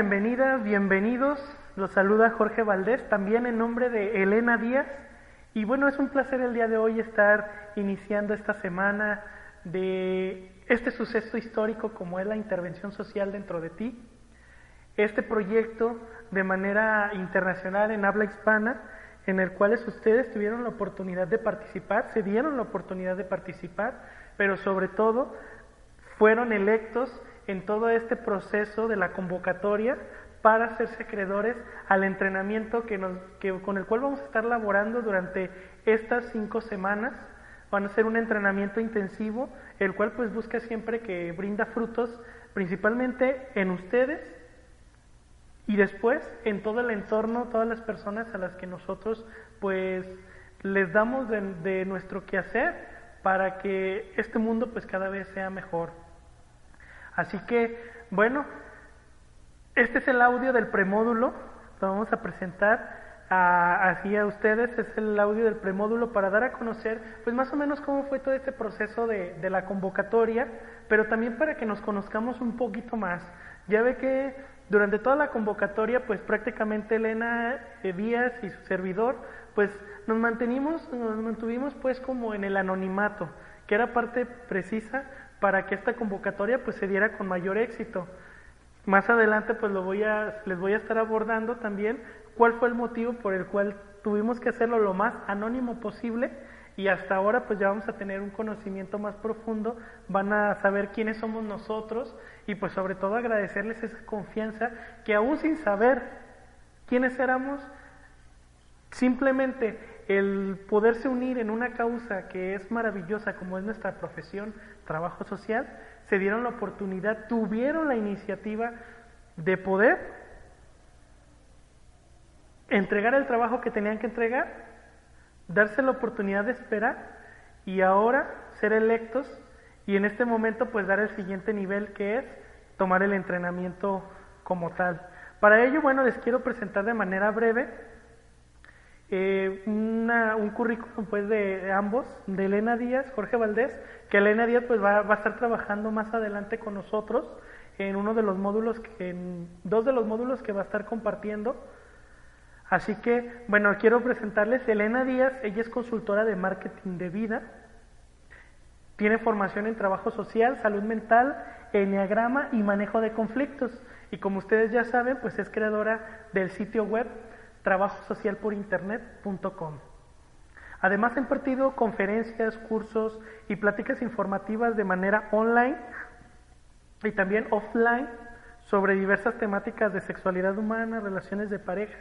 Bienvenidas, bienvenidos. Los saluda Jorge Valdés, también en nombre de Elena Díaz. Y bueno, es un placer el día de hoy estar iniciando esta semana de este suceso histórico como es la intervención social dentro de ti. Este proyecto de manera internacional en habla hispana, en el cual ustedes tuvieron la oportunidad de participar, se dieron la oportunidad de participar, pero sobre todo fueron electos en todo este proceso de la convocatoria para hacerse acreedores al entrenamiento que nos, que, con el cual vamos a estar laborando durante estas cinco semanas. Van a ser un entrenamiento intensivo, el cual pues busca siempre que brinda frutos principalmente en ustedes y después en todo el entorno, todas las personas a las que nosotros pues les damos de, de nuestro quehacer para que este mundo pues cada vez sea mejor. Así que, bueno, este es el audio del premódulo, lo vamos a presentar así a ustedes, es el audio del premódulo para dar a conocer, pues más o menos cómo fue todo este proceso de, de la convocatoria, pero también para que nos conozcamos un poquito más. Ya ve que durante toda la convocatoria, pues prácticamente Elena Díaz y su servidor, pues nos mantenimos, nos mantuvimos pues como en el anonimato, que era parte precisa para que esta convocatoria pues se diera con mayor éxito. Más adelante pues lo voy a, les voy a estar abordando también cuál fue el motivo por el cual tuvimos que hacerlo lo más anónimo posible y hasta ahora pues ya vamos a tener un conocimiento más profundo, van a saber quiénes somos nosotros y pues sobre todo agradecerles esa confianza que aún sin saber quiénes éramos, simplemente el poderse unir en una causa que es maravillosa como es nuestra profesión, trabajo social, se dieron la oportunidad, tuvieron la iniciativa de poder entregar el trabajo que tenían que entregar, darse la oportunidad de esperar y ahora ser electos y en este momento pues dar el siguiente nivel que es tomar el entrenamiento como tal. Para ello, bueno, les quiero presentar de manera breve eh, un currículum pues de, ambos, de Elena Díaz, Jorge Valdés, que Elena Díaz pues va, a estar trabajando más adelante con nosotros en uno de los módulos, en dos de los módulos que va a estar compartiendo. Así que, bueno, quiero presentarles Elena Díaz, ella es consultora de marketing de vida, tiene formación en trabajo social, salud mental, enneagrama y manejo de conflictos. Y como ustedes ya saben, pues es creadora del sitio web trabajosocialporinternet.com. Además ha impartido conferencias, cursos y pláticas informativas de manera online y también offline sobre diversas temáticas de sexualidad humana, relaciones de pareja,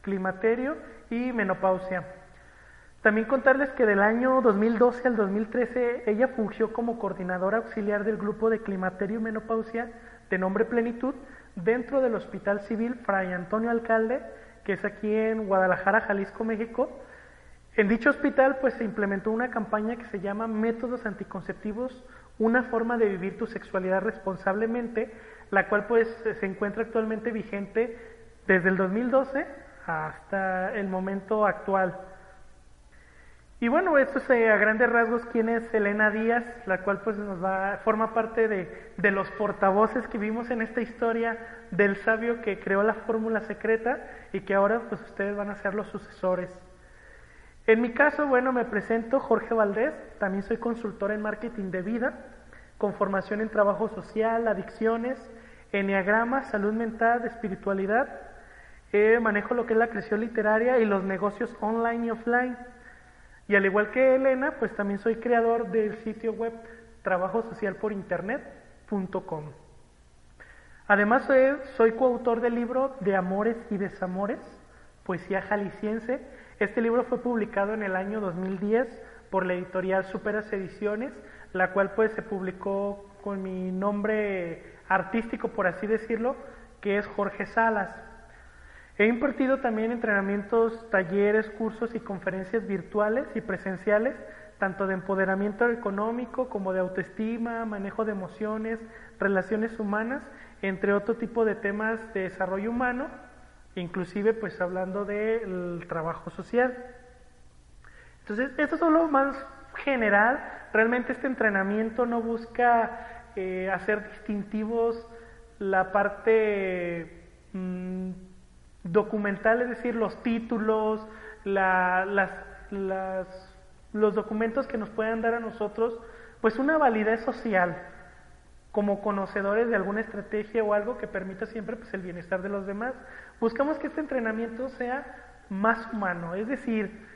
climaterio y menopausia. También contarles que del año 2012 al 2013 ella fungió como coordinadora auxiliar del grupo de climaterio y menopausia de nombre Plenitud dentro del Hospital Civil Fray Antonio Alcalde que es aquí en Guadalajara, Jalisco, México. En dicho hospital pues se implementó una campaña que se llama Métodos Anticonceptivos, una forma de vivir tu sexualidad responsablemente, la cual pues se encuentra actualmente vigente desde el 2012 hasta el momento actual. Y bueno, esto es eh, a grandes rasgos quién es Elena Díaz, la cual pues nos va, forma parte de, de los portavoces que vimos en esta historia del sabio que creó la fórmula secreta y que ahora pues ustedes van a ser los sucesores. En mi caso, bueno, me presento Jorge Valdés, también soy consultor en marketing de vida, con formación en trabajo social, adicciones, enneagrama, salud mental, espiritualidad, eh, manejo lo que es la creación literaria y los negocios online y offline. Y al igual que Elena, pues también soy creador del sitio web trabajosocialporinternet.com. Además soy, coautor del libro De Amores y Desamores, poesía jalisciense. Este libro fue publicado en el año 2010 por la editorial Superas Ediciones, la cual pues se publicó con mi nombre artístico, por así decirlo, que es Jorge Salas. He impartido también entrenamientos, talleres, cursos y conferencias virtuales y presenciales, tanto de empoderamiento económico como de autoestima, manejo de emociones, relaciones humanas entre otro tipo de temas de desarrollo humano, inclusive pues hablando del trabajo social. Entonces, esto es lo más general. Realmente este entrenamiento no busca eh, hacer distintivos la parte mm, documental, es decir, los títulos, las, los documentos que nos puedan dar a nosotros, pues una validez social como conocedores de alguna estrategia o algo que permita siempre pues, el bienestar de los demás. Buscamos que este entrenamiento sea más humano, es decir,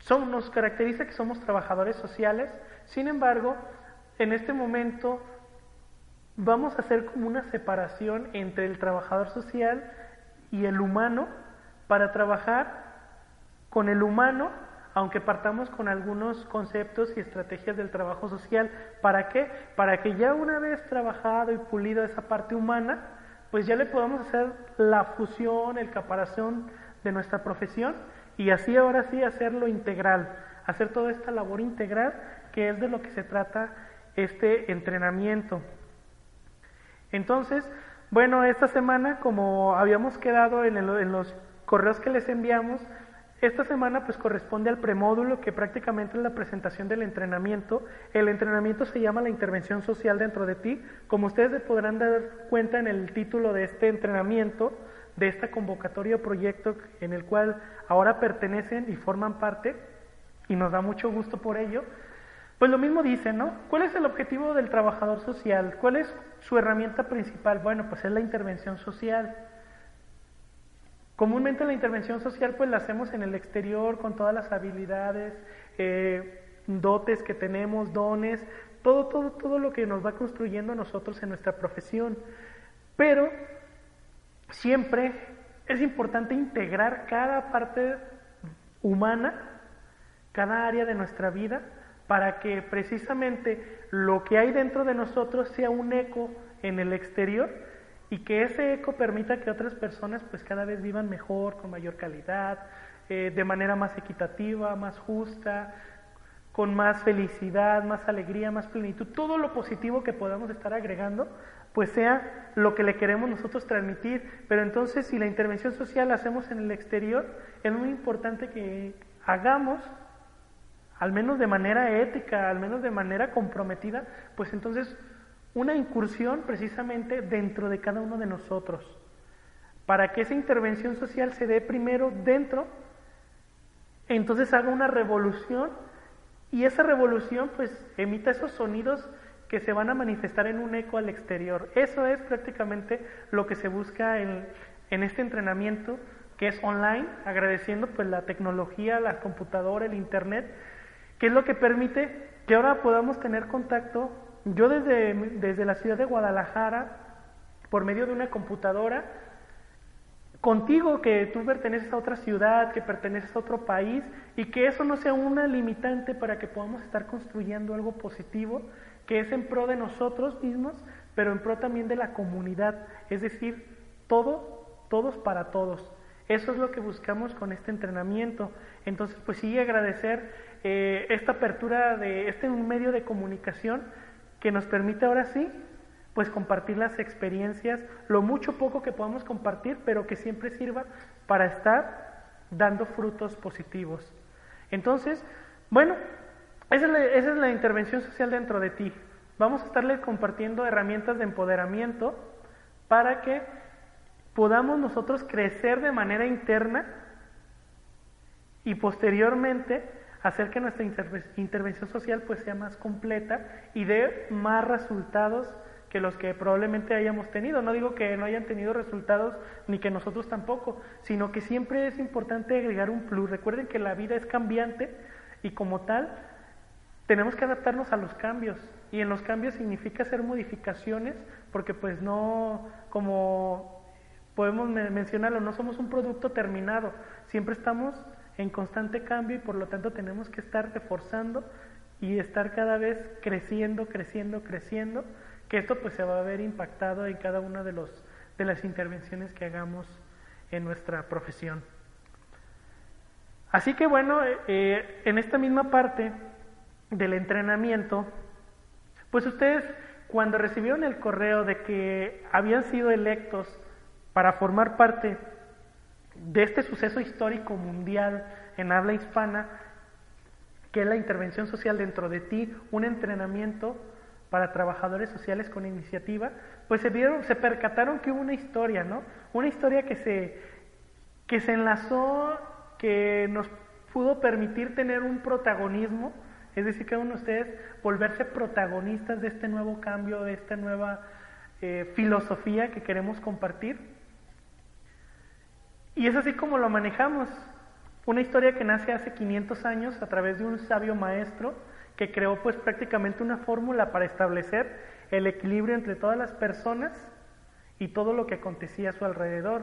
son, nos caracteriza que somos trabajadores sociales, sin embargo, en este momento vamos a hacer como una separación entre el trabajador social y el humano para trabajar con el humano, aunque partamos con algunos conceptos y estrategias del trabajo social. ¿Para qué? Para que ya una vez trabajado y pulido esa parte humana, pues ya le podamos hacer la fusión, el caparazón de nuestra profesión y así ahora sí hacerlo integral, hacer toda esta labor integral que es de lo que se trata este entrenamiento. Entonces, bueno, esta semana, como habíamos quedado en, en los correos que les enviamos, esta semana pues corresponde al premódulo que prácticamente es la presentación del entrenamiento. El entrenamiento se llama la intervención social dentro de ti. Como ustedes se podrán dar cuenta en el título de este entrenamiento, de esta convocatoria o proyecto en el cual ahora pertenecen y forman parte, y nos da mucho gusto por ello, pues lo mismo dice, ¿no? ¿Cuál es el objetivo del trabajador social? ¿Cuál es su herramienta principal? Bueno, pues es la intervención social. Comúnmente la intervención social pues la hacemos en el exterior con todas las habilidades, eh, dotes que tenemos, dones, todo, todo, todo lo que nos va construyendo nosotros en nuestra profesión. Pero siempre es importante integrar cada parte humana, cada área de nuestra vida, para que precisamente lo que hay dentro de nosotros sea un eco en el exterior y que ese eco permita que otras personas pues cada vez vivan mejor, con mayor calidad, eh, de manera más equitativa, más justa, con más felicidad, más alegría, más plenitud, todo lo positivo que podamos estar agregando, pues sea lo que le queremos nosotros transmitir. Pero entonces si la intervención social la hacemos en el exterior, es muy importante que hagamos, al menos de manera ética, al menos de manera comprometida, pues entonces una incursión precisamente dentro de cada uno de nosotros, para que esa intervención social se dé primero dentro, entonces haga una revolución y esa revolución pues emita esos sonidos que se van a manifestar en un eco al exterior. Eso es prácticamente lo que se busca en, en este entrenamiento que es online, agradeciendo pues la tecnología, la computadora, el internet, que es lo que permite que ahora podamos tener contacto yo desde, desde la ciudad de Guadalajara, por medio de una computadora, contigo que tú perteneces a otra ciudad, que perteneces a otro país, y que eso no sea una limitante para que podamos estar construyendo algo positivo, que es en pro de nosotros mismos, pero en pro también de la comunidad, es decir, todo, todos para todos. Eso es lo que buscamos con este entrenamiento. Entonces, pues sí, agradecer eh, esta apertura de este medio de comunicación que nos permite ahora sí, pues compartir las experiencias, lo mucho poco que podamos compartir, pero que siempre sirva para estar dando frutos positivos. Entonces, bueno, esa es, la, intervención social dentro de ti. Vamos a estarle compartiendo herramientas de empoderamiento para que podamos nosotros crecer de manera interna y posteriormente hacer que nuestra intervención social pues sea más completa y dé más resultados que los que probablemente hayamos tenido. No digo que no hayan tenido resultados ni que nosotros tampoco, sino que siempre es importante agregar un plus. Recuerden que la vida es cambiante y como tal tenemos que adaptarnos a los cambios y en los cambios significa hacer modificaciones porque pues no como podemos mencionarlo, no somos un producto terminado, siempre estamos en constante cambio y por lo tanto tenemos que estar reforzando y estar cada vez creciendo, creciendo, creciendo, que esto pues se va a ver impactado en cada una de, los, de las intervenciones que hagamos en nuestra profesión. Así que bueno, eh, eh, en esta misma parte del entrenamiento, pues ustedes cuando recibieron el correo de que habían sido electos para formar parte de este suceso histórico mundial en habla hispana, que es la intervención social dentro de ti, un entrenamiento para trabajadores sociales con iniciativa, pues se vieron, se percataron que hubo una historia, ¿no? Una historia que se, que se enlazó, que nos pudo permitir tener un protagonismo, es decir, cada uno de ustedes volverse protagonistas de este nuevo cambio, de esta nueva eh, filosofía que queremos compartir. Y es así como lo manejamos. Una historia que nace hace 500 años a través de un sabio maestro que creó pues prácticamente una fórmula para establecer el equilibrio entre todas las personas y todo lo que acontecía a su alrededor.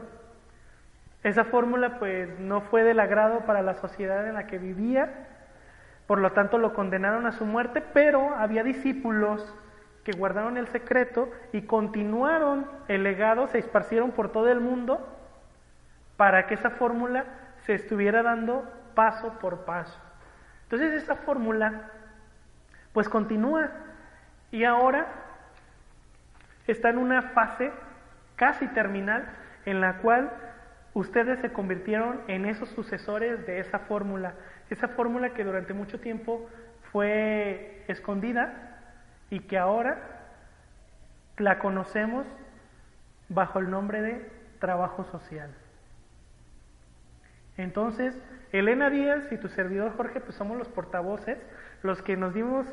Esa fórmula pues no fue del agrado para la sociedad en la que vivía, por lo tanto lo condenaron a su muerte, pero había discípulos que guardaron el secreto y continuaron el legado, se esparcieron por todo el mundo para que esa fórmula se estuviera dando paso por paso. Entonces esa fórmula pues continúa y ahora está en una fase casi terminal en la cual ustedes se convirtieron en esos sucesores de esa fórmula, esa fórmula que durante mucho tiempo fue escondida y que ahora la conocemos bajo el nombre de trabajo social. Entonces, Elena Díaz y tu servidor Jorge, pues somos los portavoces, los que nos dimos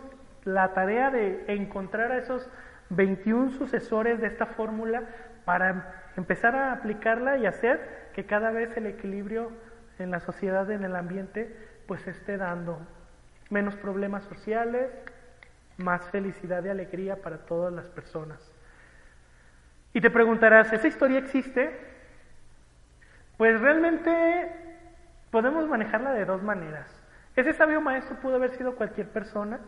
la tarea de encontrar a esos 21 sucesores de esta fórmula para empezar a aplicarla y hacer que cada vez el equilibrio en la sociedad, en el ambiente, pues esté dando menos problemas sociales, más felicidad y alegría para todas las personas. Y te preguntarás, ¿esa historia existe? Pues realmente podemos manejarla de dos maneras. Ese sabio maestro pudo haber sido cualquier persona,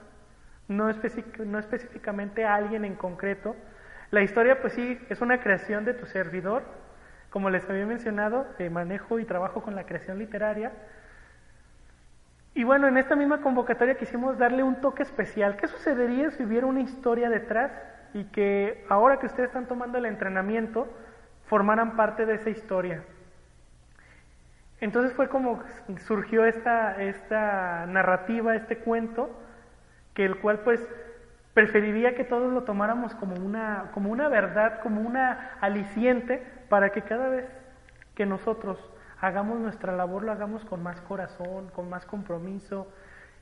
no, no específicamente alguien en concreto. La historia, pues sí, es una creación de tu servidor. Como les había mencionado, manejo y trabajo con la creación literaria. Y bueno, en esta misma convocatoria quisimos darle un toque especial. ¿Qué sucedería si hubiera una historia detrás y que ahora que ustedes están tomando el entrenamiento, formaran parte de esa historia? Entonces fue como surgió esta, esta narrativa, este cuento, que el cual pues preferiría que todos lo tomáramos como una, como una verdad, como una aliciente, para que cada vez que nosotros hagamos nuestra labor, lo hagamos con más corazón, con más compromiso,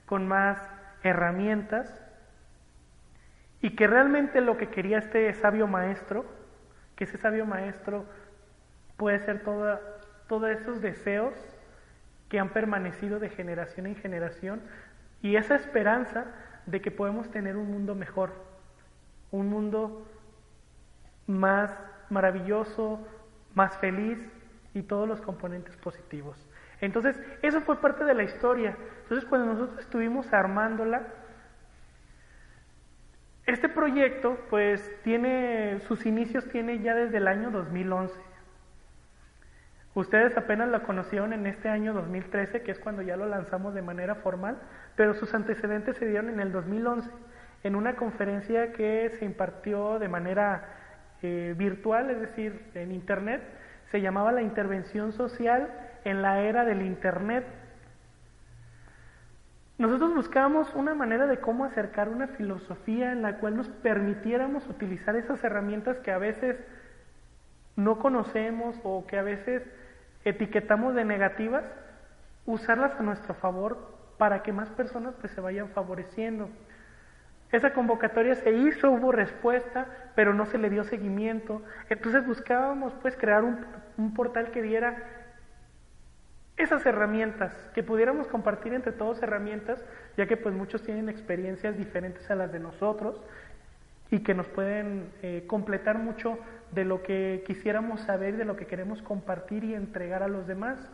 con más herramientas, y que realmente lo que quería este sabio maestro, que ese sabio maestro puede ser toda, todos esos deseos que han permanecido de generación en generación y esa esperanza de que podemos tener un mundo mejor, un mundo más maravilloso, más feliz y todos los componentes positivos. Entonces, eso fue parte de la historia. Entonces, cuando nosotros estuvimos armándola, este proyecto, pues, tiene, sus inicios tiene ya desde el año 2011. Ustedes apenas la conocieron en este año 2013, que es cuando ya lo lanzamos de manera formal, pero sus antecedentes se dieron en el 2011, en una conferencia que se impartió de manera eh, virtual, es decir, en Internet, se llamaba la intervención social en la era del Internet. Nosotros buscábamos una manera de cómo acercar una filosofía en la cual nos permitiéramos utilizar esas herramientas que a veces no conocemos o que a veces etiquetamos de negativas, usarlas a nuestro favor para que más personas pues, se vayan favoreciendo. Esa convocatoria se hizo, hubo respuesta, pero no se le dio seguimiento. Entonces buscábamos pues crear un, portal que diera esas herramientas, que pudiéramos compartir entre todos herramientas, ya que pues muchos tienen experiencias diferentes a las de nosotros y que nos pueden eh, completar mucho de lo que quisiéramos saber, de lo que queremos compartir y entregar a los demás.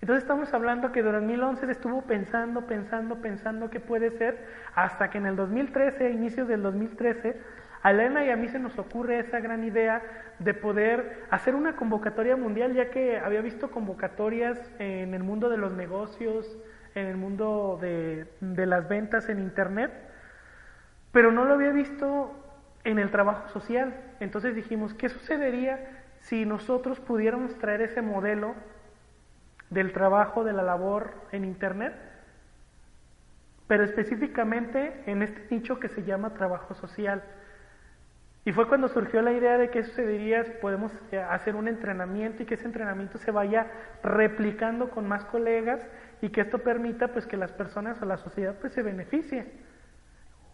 Entonces estamos hablando que durante 2011 estuvo pensando, pensando, pensando qué puede ser, hasta que en el 2013, a inicios del 2013, a Elena y a mí se nos ocurre esa gran idea de poder hacer una convocatoria mundial, ya que había visto convocatorias en el mundo de los negocios, en el mundo de, de las ventas en Internet, pero no lo había visto en el trabajo social. Entonces dijimos, ¿qué sucedería si nosotros pudiéramos traer ese modelo del trabajo, de la labor en Internet, pero específicamente en este nicho que se llama trabajo social. Y fue cuando surgió la idea de eso sucedería, podemos eh, hacer un entrenamiento y que ese entrenamiento se vaya replicando con más colegas y que esto permita pues que las personas o la sociedad pues se beneficie.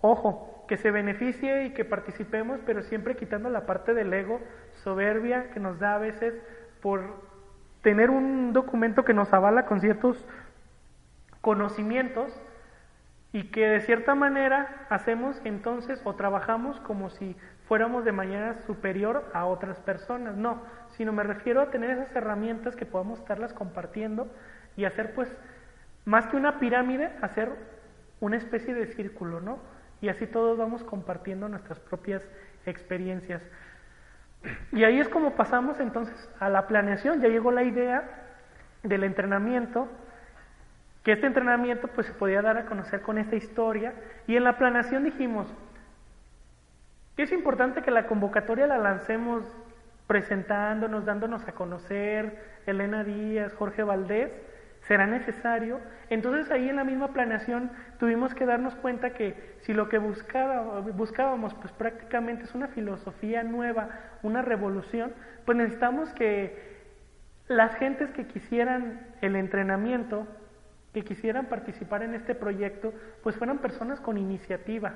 Ojo, que se beneficie y que participemos, pero siempre quitando la parte del ego soberbia que nos da a veces por tener un documento que nos avala con ciertos conocimientos y que de cierta manera hacemos entonces o trabajamos como si fuéramos de manera superior a otras personas, no, sino me refiero a tener esas herramientas que podamos estarlas compartiendo y hacer pues más que una pirámide, hacer una especie de círculo, ¿no? Y así todos vamos compartiendo nuestras propias experiencias. Y ahí es como pasamos entonces a la planeación, ya llegó la idea del entrenamiento, que este entrenamiento pues se podía dar a conocer con esta historia y en la planeación dijimos es importante que la convocatoria la lancemos presentándonos, dándonos a conocer, Elena Díaz, Jorge Valdés, será necesario. Entonces ahí en la misma planeación tuvimos que darnos cuenta que si lo que buscaba, buscábamos pues prácticamente es una filosofía nueva, una revolución, pues necesitamos que las gentes que quisieran el entrenamiento, que quisieran participar en este proyecto, pues fueran personas con iniciativa,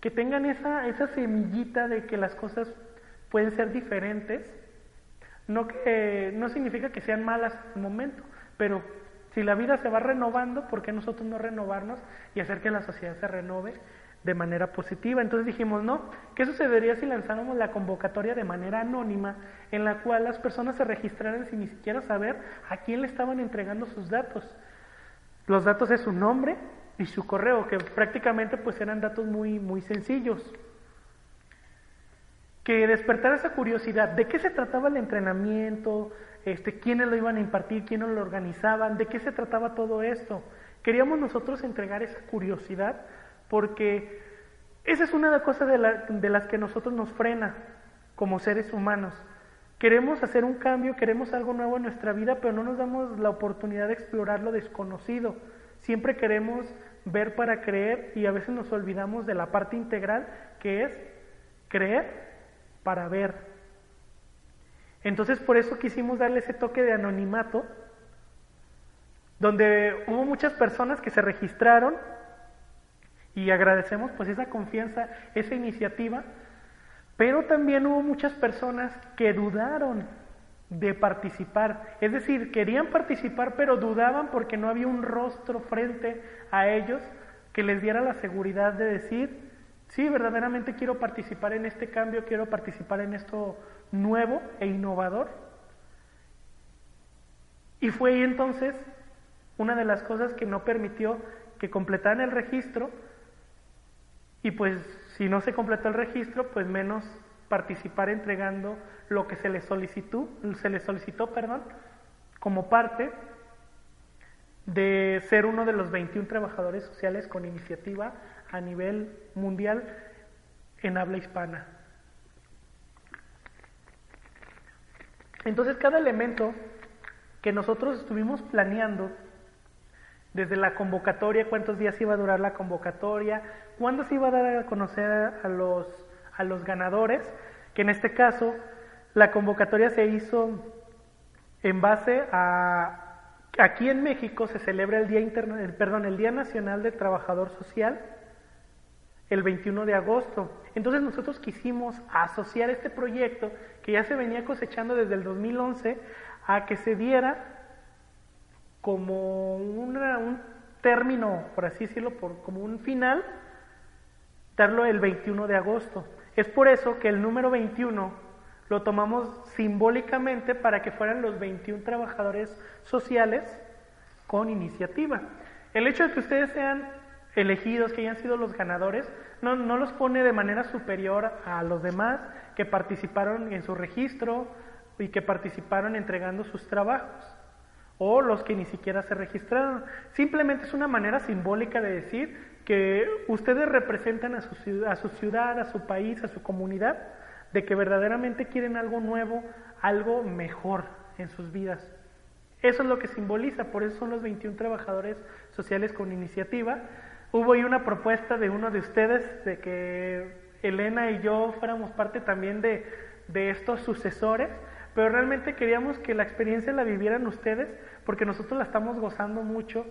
que tengan esa, esa semillita de que las cosas pueden ser diferentes, no, que, no significa que sean malas en el momento, pero si la vida se va renovando, ¿por qué nosotros no renovarnos y hacer que la sociedad se renove de manera positiva? Entonces dijimos, no, ¿qué sucedería si lanzáramos la convocatoria de manera anónima en la cual las personas se registraran sin ni siquiera saber a quién le estaban entregando sus datos? Los datos es su nombre y su correo, que prácticamente pues eran datos muy, muy sencillos. Que despertara esa curiosidad, ¿de qué se trataba el entrenamiento? Este, ¿Quiénes lo iban a impartir? ¿Quiénes lo organizaban? ¿De qué se trataba todo esto? Queríamos nosotros entregar esa curiosidad porque esa es una de las cosas de, de las que nosotros nos frena como seres humanos. Queremos hacer un cambio, queremos algo nuevo en nuestra vida, pero no nos damos la oportunidad de explorar lo desconocido. Siempre queremos ver para creer y a veces nos olvidamos de la parte integral que es creer para ver. Entonces por eso quisimos darle ese toque de anonimato, donde hubo muchas personas que se registraron y agradecemos pues esa confianza, esa iniciativa, pero también hubo muchas personas que dudaron de participar. Es decir, querían participar pero dudaban porque no había un rostro frente a ellos que les diera la seguridad de decir, sí, verdaderamente quiero participar en este cambio, quiero participar en esto nuevo e innovador. Y fue ahí entonces una de las cosas que no permitió que completaran el registro y pues si no se completó el registro, pues menos participar entregando lo que se le solicitó, se le solicitó, perdón, como parte de ser uno de los 21 trabajadores sociales con iniciativa a nivel mundial en habla hispana. Entonces cada elemento que nosotros estuvimos planeando desde la convocatoria, cuántos días iba a durar la convocatoria, cuándo se iba a dar a conocer a los, a los ganadores, que en este caso la convocatoria se hizo en base a aquí en México se celebra el Día Interna, perdón, el Día Nacional del Trabajador Social el 21 de agosto. Entonces nosotros quisimos asociar este proyecto que ya se venía cosechando desde el 2011 a que se diera como un término, por así decirlo, como un final, darlo el 21 de agosto. Es por eso que el número 21 lo tomamos simbólicamente para que fueran los 21 trabajadores sociales con iniciativa. El hecho de que ustedes sean elegidos, que hayan sido los ganadores, no, no los pone de manera superior a los demás que participaron en su registro y que participaron entregando sus trabajos o los que ni siquiera se registraron. Simplemente es una manera simbólica de decir que ustedes representan a su, a su ciudad, a su país, a su comunidad, de que verdaderamente quieren algo nuevo, algo mejor en sus vidas. Eso es lo que simboliza, por eso son los 21 trabajadores sociales con iniciativa, hubo ahí una propuesta de uno de ustedes de que Elena y yo fuéramos parte también de, de estos sucesores, pero realmente queríamos que la experiencia la vivieran ustedes porque nosotros la estamos gozando mucho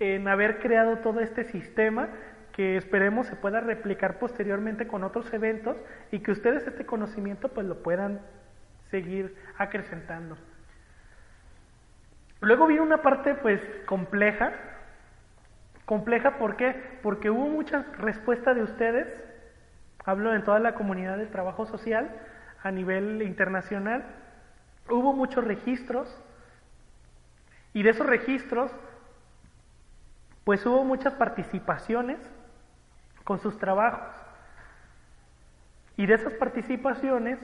en haber creado todo este sistema que esperemos se pueda replicar posteriormente con otros eventos y que ustedes este conocimiento pues lo puedan seguir acrecentando. Luego viene una parte pues compleja. Compleja ¿por qué? Porque hubo muchas respuestas de ustedes, hablo en toda la comunidad del trabajo social a nivel internacional, hubo muchos registros y de esos registros pues hubo muchas participaciones con sus trabajos. Y de esas participaciones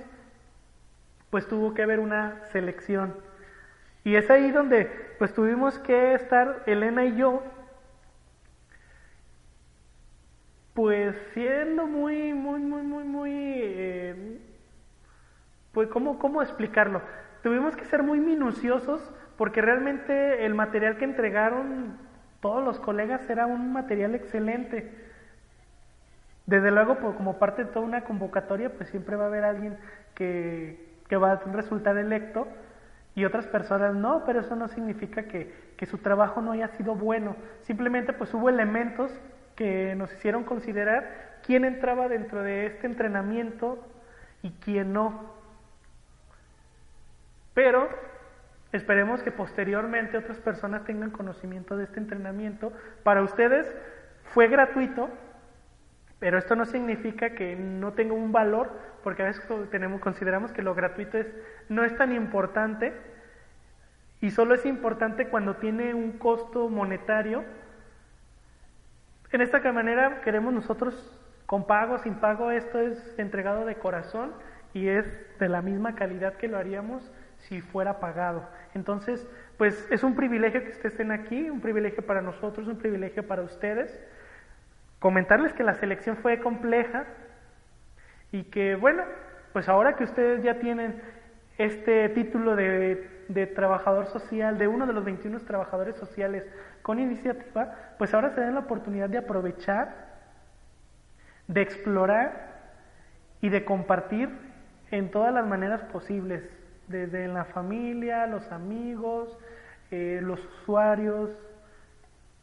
pues tuvo que haber una selección. Y es ahí donde pues tuvimos que estar Elena y yo pues siendo muy, muy, muy, muy, muy, eh, pues ¿cómo, ¿cómo explicarlo? Tuvimos que ser muy minuciosos porque realmente el material que entregaron todos los colegas era un material excelente. Desde luego, como parte de toda una convocatoria, pues siempre va a haber alguien que, que va a resultar electo y otras personas no, pero eso no significa que, que su trabajo no haya sido bueno. Simplemente pues hubo elementos que nos hicieron considerar quién entraba dentro de este entrenamiento y quién no. Pero esperemos que posteriormente otras personas tengan conocimiento de este entrenamiento. Para ustedes fue gratuito, pero esto no significa que no tenga un valor, porque a veces tenemos, consideramos que lo gratuito es, no es tan importante y solo es importante cuando tiene un costo monetario. En esta manera queremos nosotros con pago, sin pago, esto es entregado de corazón y es de la misma calidad que lo haríamos si fuera pagado. Entonces, pues es un privilegio que ustedes estén aquí, un privilegio para nosotros, un privilegio para ustedes comentarles que la selección fue compleja y que, bueno, pues ahora que ustedes ya tienen este título de, de, trabajador social, de uno de los 21 trabajadores sociales con iniciativa, pues ahora se den la oportunidad de aprovechar, de explorar y de compartir en todas las maneras posibles, desde la familia, los amigos, eh, los usuarios,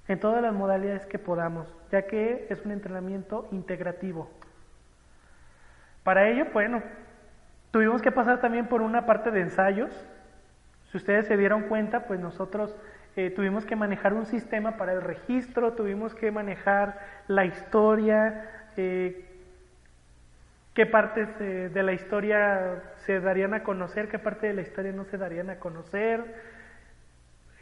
en todas las modalidades que podamos, ya que es un entrenamiento integrativo. Para ello, bueno, tuvimos que pasar también por una parte de ensayos. Si ustedes se dieron cuenta, pues nosotros eh, tuvimos que manejar un sistema para el registro, tuvimos que manejar la historia, eh, qué partes eh, de la historia se darían a conocer, qué parte de la historia no se darían a conocer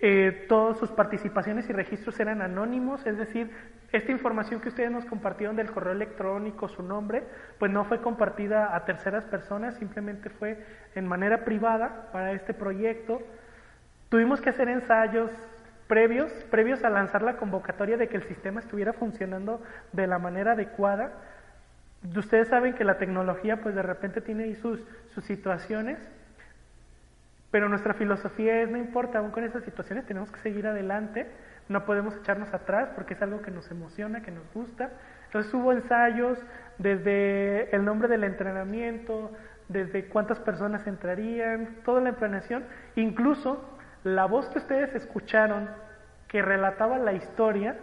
eh, todas sus participaciones y registros eran anónimos, es decir, esta información que ustedes nos compartieron del correo electrónico, su nombre, pues no fue compartida a terceras personas, simplemente fue en manera privada para este proyecto. Tuvimos que hacer ensayos previos, previos a lanzar la convocatoria de que el sistema estuviera funcionando de la manera adecuada. Ustedes saben que la tecnología pues de repente tiene sus, sus situaciones pero nuestra filosofía es, no importa, aún con esas situaciones tenemos que seguir adelante, no podemos echarnos atrás porque es algo que nos emociona, que nos gusta. Entonces hubo ensayos desde el nombre del entrenamiento, desde cuántas personas entrarían, toda la planeación, incluso la voz que ustedes escucharon que relataba la historia,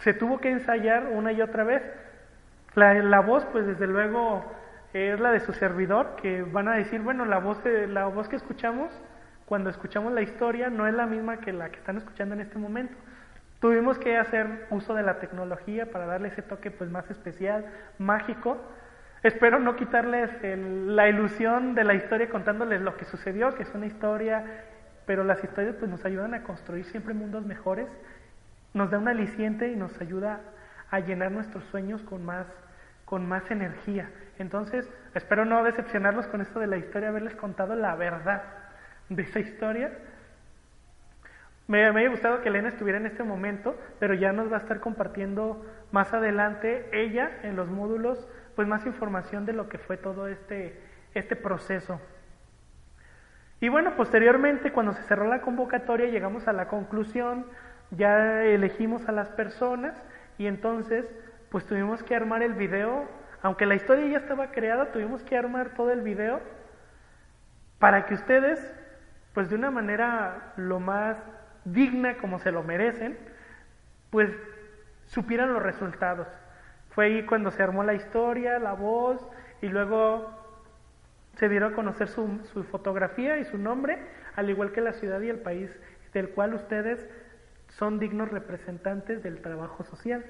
se tuvo que ensayar una y otra vez. La, la voz, pues desde luego, es la de su servidor, que van a decir, bueno, la voz, la voz que escuchamos cuando escuchamos la historia no es la misma que la que están escuchando en este momento. Tuvimos que hacer uso de la tecnología para darle ese toque pues más especial, mágico. Espero no quitarles la ilusión de la historia contándoles lo que sucedió, que es una historia, pero las historias pues nos ayudan a construir siempre mundos mejores, nos da un aliciente y nos ayuda a llenar nuestros sueños con más, con más energía. Entonces, espero no decepcionarlos con esto de la historia, haberles contado la verdad de esa historia. Me, me gustado que Elena estuviera en este momento, pero ya nos va a estar compartiendo más adelante ella en los módulos, pues más información de lo que fue todo este, este proceso. Y bueno, posteriormente, cuando se cerró la convocatoria, llegamos a la conclusión ya elegimos a las personas y entonces pues tuvimos que armar el video, aunque la historia ya estaba creada, tuvimos que armar todo el video para que ustedes pues de una manera lo más digna como se lo merecen, pues supieran los resultados. Fue ahí cuando se armó la historia, la voz y luego se dieron a conocer su, su fotografía y su nombre, al igual que la ciudad y el país del cual ustedes son dignos representantes del trabajo social.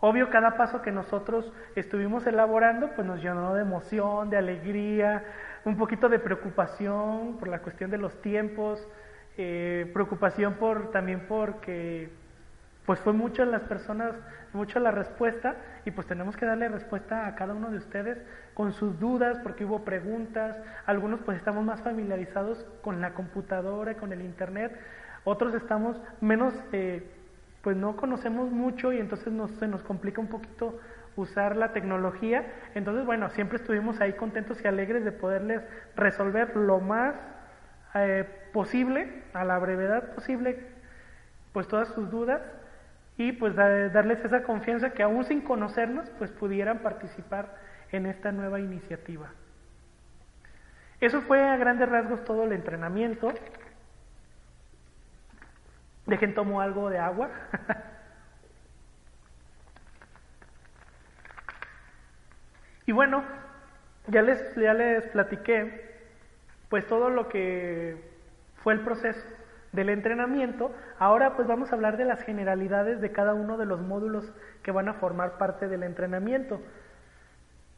Obvio, cada paso que nosotros estuvimos elaborando, pues nos llenó de emoción, de alegría, un poquito de preocupación por la cuestión de los tiempos, eh, preocupación por también porque pues fue mucho las personas, mucho la respuesta y pues tenemos que darle respuesta a cada uno de ustedes con sus dudas porque hubo preguntas, algunos pues estamos más familiarizados con la computadora, con el internet, otros estamos menos, eh, pues no conocemos mucho y entonces nos, se nos complica un poquito usar la tecnología, entonces bueno, siempre estuvimos ahí contentos y alegres de poderles resolver lo más eh, posible, a la brevedad posible, pues todas sus dudas y pues darles esa confianza que aún sin conocernos pues pudieran participar en esta nueva iniciativa. Eso fue a grandes rasgos todo el entrenamiento. Dejen tomo algo de agua. y bueno, ya les, ya les platiqué pues todo lo que fue el proceso del entrenamiento, ahora pues vamos a hablar de las generalidades de cada uno de los módulos que van a formar parte del entrenamiento.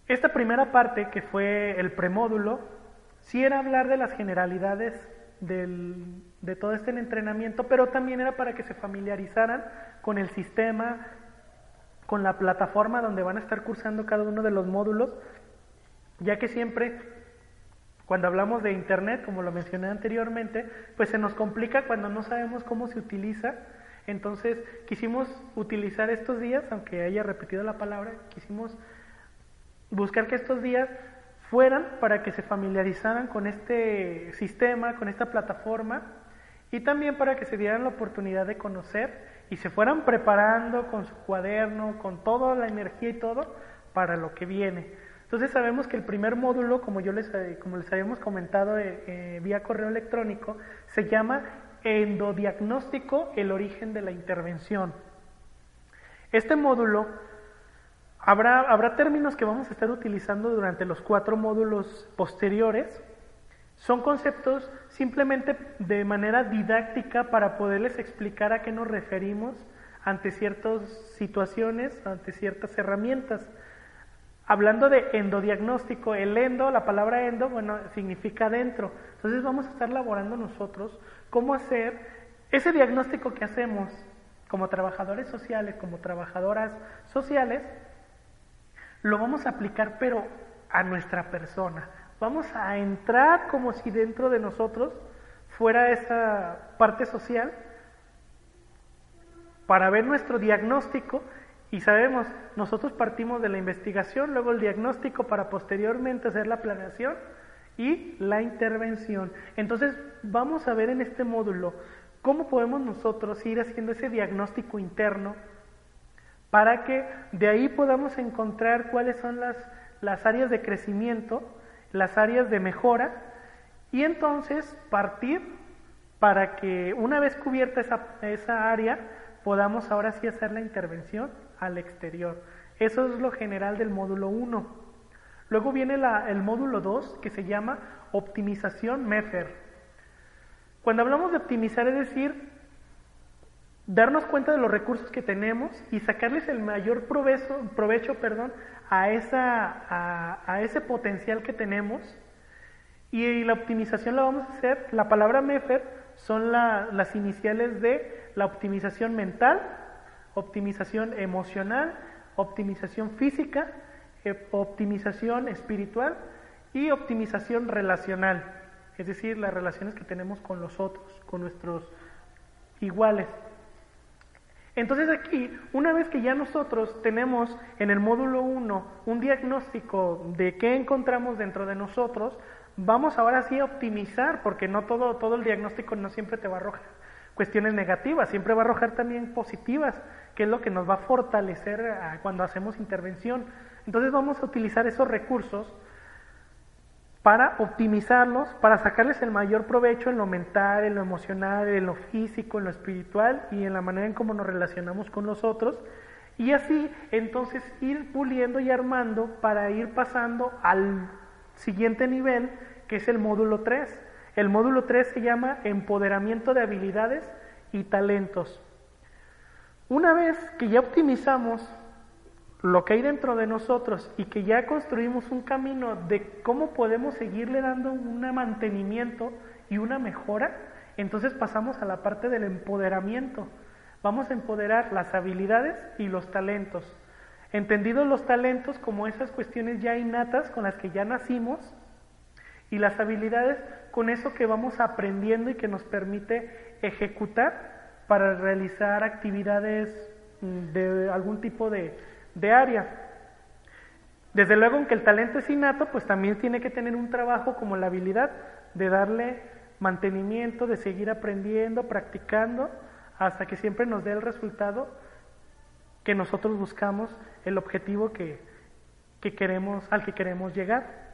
Esta primera parte, que fue el premódulo, sí era hablar de las generalidades de todo este entrenamiento, pero también era para que se familiarizaran con el sistema, con la plataforma donde van a estar cursando cada uno de los módulos, ya que siempre cuando hablamos de Internet, como lo mencioné anteriormente, pues se nos complica cuando no sabemos cómo se utiliza. Entonces quisimos utilizar estos días, aunque haya repetido la palabra, quisimos buscar que estos días fueran para que se familiarizaran con este sistema, con esta plataforma y también para que se dieran la oportunidad de conocer y se fueran preparando con su cuaderno, con toda la energía y todo para lo que viene. Entonces sabemos que el primer módulo, como, yo les, eh, como les habíamos comentado eh, eh, vía correo electrónico, se llama endodiagnóstico, el origen de la intervención. Este módulo habrá, habrá términos que vamos a estar utilizando durante los cuatro módulos posteriores. Son conceptos simplemente de manera didáctica para poderles explicar a qué nos referimos ante ciertas situaciones, ante ciertas herramientas. Hablando de endodiagnóstico, el endo, la palabra endo, bueno, significa dentro. Entonces vamos a estar laborando nosotros cómo hacer ese diagnóstico que hacemos como trabajadores sociales, como trabajadoras sociales, lo vamos a aplicar pero a nuestra persona. Vamos a entrar como si dentro de nosotros fuera esa parte social para ver nuestro diagnóstico y sabemos, nosotros partimos de la investigación, luego el diagnóstico para posteriormente hacer la planeación y la intervención. Entonces vamos a ver en este módulo cómo podemos nosotros ir haciendo ese diagnóstico interno para que de ahí podamos encontrar cuáles son las, las áreas de crecimiento, las áreas de mejora y entonces partir para que una vez cubierta esa, esa área podamos ahora sí hacer la intervención al exterior. Eso es lo general del módulo 1. Luego viene el módulo 2 que se llama optimización MEFER. Cuando hablamos de optimizar es decir, darnos cuenta de los recursos que tenemos y sacarles el mayor provecho, provecho perdón, a, esa, a, ese potencial que tenemos. Y, la optimización la vamos a hacer, la palabra MEFER son las iniciales de la optimización mental, optimización emocional, optimización física, eh, optimización espiritual y optimización relacional, es decir, las relaciones que tenemos con los otros, con nuestros iguales. Entonces aquí, una vez que ya nosotros tenemos en el módulo 1 un diagnóstico de qué encontramos dentro de nosotros, vamos ahora sí a optimizar, porque no todo, todo el diagnóstico no siempre te va a arrojar cuestiones negativas, siempre va a arrojar también positivas, que es lo que nos va a fortalecer ah, cuando hacemos intervención. Entonces vamos a utilizar esos recursos para optimizarlos, para sacarles el mayor provecho en lo mental, en lo emocional, en lo físico, en lo espiritual y en la manera en cómo nos relacionamos con los otros. Y así entonces ir puliendo y armando para ir pasando al siguiente nivel, que es el módulo 3. El módulo 3 se llama empoderamiento de habilidades y talentos. Una vez que ya optimizamos lo que hay dentro de nosotros y que ya construimos un camino de cómo podemos seguirle dando un mantenimiento y una mejora, entonces pasamos a la parte del empoderamiento. Vamos a empoderar las habilidades y los talentos. Entendidos los talentos como esas cuestiones ya innatas con las que ya nacimos y las habilidades con eso que vamos aprendiendo y que nos permite ejecutar para realizar actividades mm, de algún tipo de, de área. Desde luego, aunque el talento es innato, pues también tiene que tener un trabajo como la habilidad de darle mantenimiento, de seguir aprendiendo, practicando, hasta que siempre nos dé el resultado que nosotros buscamos, el objetivo que, que queremos, al que queremos llegar.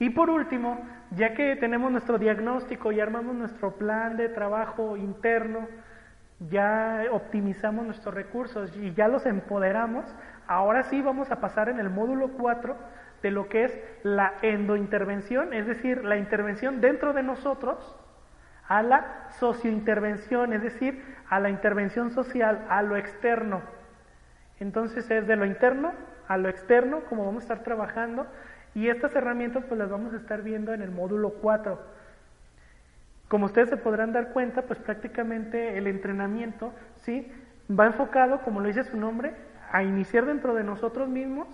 Y por último, ya que tenemos nuestro diagnóstico y armamos nuestro plan de trabajo interno, ya optimizamos nuestros recursos y ya los empoderamos, ahora sí vamos a pasar en el módulo 4 de lo que es la endointervención, es decir, la intervención dentro de nosotros, a la sociointervención, es decir, a la intervención social, a lo externo. Entonces es de lo interno a lo externo, como vamos a estar trabajando, y estas herramientas pues las vamos a estar viendo en el módulo 4. Como ustedes se podrán dar cuenta, pues prácticamente el entrenamiento, ¿sí? Va enfocado, como lo dice su nombre, a iniciar dentro de nosotros mismos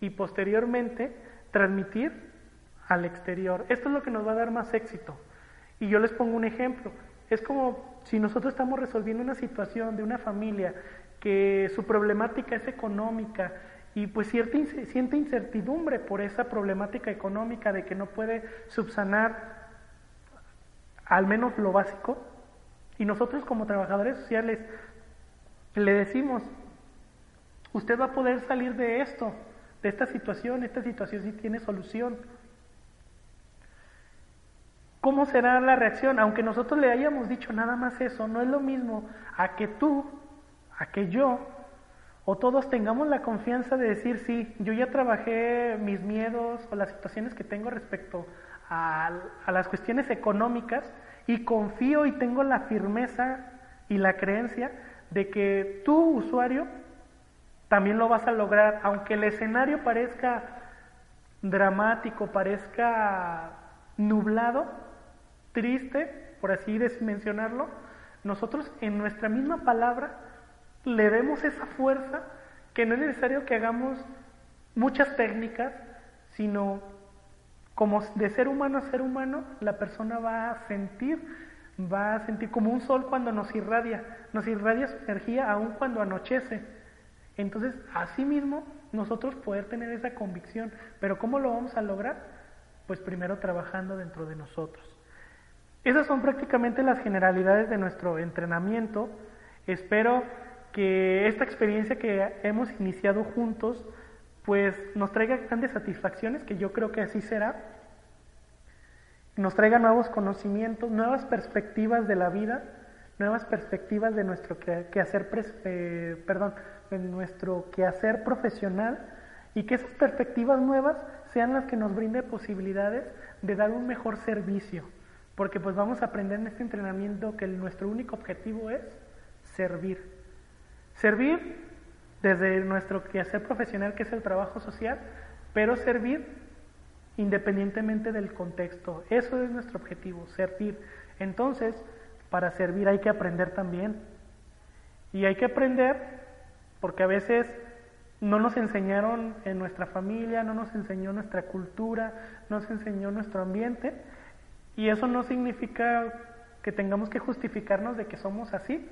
y posteriormente transmitir al exterior. Esto es lo que nos va a dar más éxito. Y yo les pongo un ejemplo. Es como si nosotros estamos resolviendo una situación de una familia que su problemática es económica y pues siente incertidumbre por esa problemática económica de que no puede subsanar al menos lo básico, y nosotros como trabajadores sociales le decimos, usted va a poder salir de esto, de esta situación, esta situación sí tiene solución. ¿Cómo será la reacción? Aunque nosotros le hayamos dicho nada más eso, no es lo mismo a que tú, a que yo, o todos tengamos la confianza de decir, sí, yo ya trabajé mis miedos o las situaciones que tengo respecto a, las cuestiones económicas y confío y tengo la firmeza y la creencia de que tú, usuario, también lo vas a lograr, aunque el escenario parezca dramático, parezca nublado, triste, por así mencionarlo, nosotros en nuestra misma palabra le demos esa fuerza que no es necesario que hagamos muchas técnicas, sino como de ser humano a ser humano, la persona va a sentir, va a sentir como un sol cuando nos irradia, nos irradia su energía aun cuando anochece. Entonces, así mismo, nosotros poder tener esa convicción. Pero ¿cómo lo vamos a lograr? Pues primero trabajando dentro de nosotros. Esas son prácticamente las generalidades de nuestro entrenamiento. Espero que esta experiencia que hemos iniciado juntos pues nos traiga grandes satisfacciones, que yo creo que así será, nos traiga nuevos conocimientos, nuevas perspectivas de la vida, nuevas perspectivas de nuestro quehacer, eh, perdón, de nuestro quehacer profesional y que esas perspectivas nuevas sean las que nos brinden posibilidades de dar un mejor servicio, porque pues vamos a aprender en este entrenamiento que nuestro único objetivo es servir. Servir desde nuestro quehacer profesional, que es el trabajo social, pero servir independientemente del contexto. Eso es nuestro objetivo, servir. Entonces, para servir hay que aprender también. Y hay que aprender porque a veces no nos enseñaron en nuestra familia, no nos enseñó nuestra cultura, no nos enseñó nuestro ambiente. Y eso no significa que tengamos que justificarnos de que somos así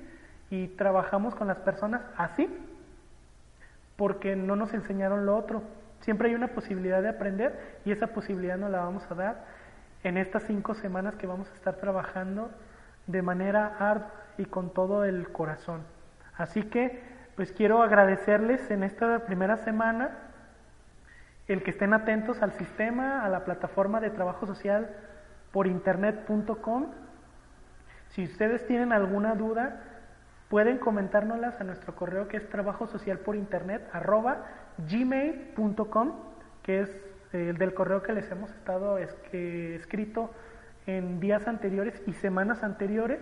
y trabajamos con las personas así porque no nos enseñaron lo otro. Siempre hay una posibilidad de aprender y esa posibilidad nos la vamos a dar en estas cinco semanas que vamos a estar trabajando de manera ardua y con todo el corazón. Así que, pues quiero agradecerles en esta primera semana el que estén atentos al sistema, a la plataforma de trabajo social por internet.com. Si ustedes tienen alguna duda, pueden comentárnoslas a nuestro correo que es trabajo social por internet arroba gmail.com, que es eh, el del correo que les hemos estado escrito en días anteriores y semanas anteriores.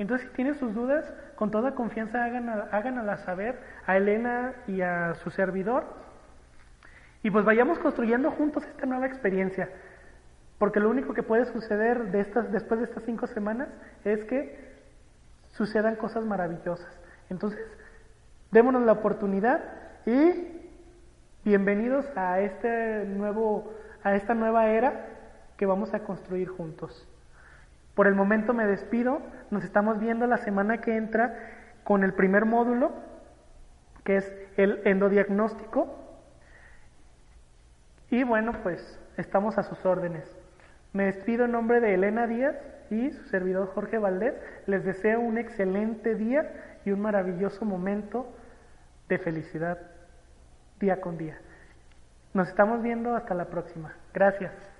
Entonces, si tienen sus dudas, con toda confianza háganlas saber a Elena y a su servidor. Y pues vayamos construyendo juntos esta nueva experiencia. Porque lo único que puede suceder de estas, después de estas cinco semanas es que sucedan cosas maravillosas. Entonces, démonos la oportunidad y bienvenidos a este nuevo, a esta nueva era que vamos a construir juntos. Por el momento me despido, nos estamos viendo la semana que entra con el primer módulo, que es el endodiagnóstico. Y bueno, pues estamos a sus órdenes. Me despido en nombre de Elena Díaz y su servidor Jorge Valdés. Les deseo un excelente día y un maravilloso momento de felicidad día con día. Nos estamos viendo hasta la próxima. Gracias.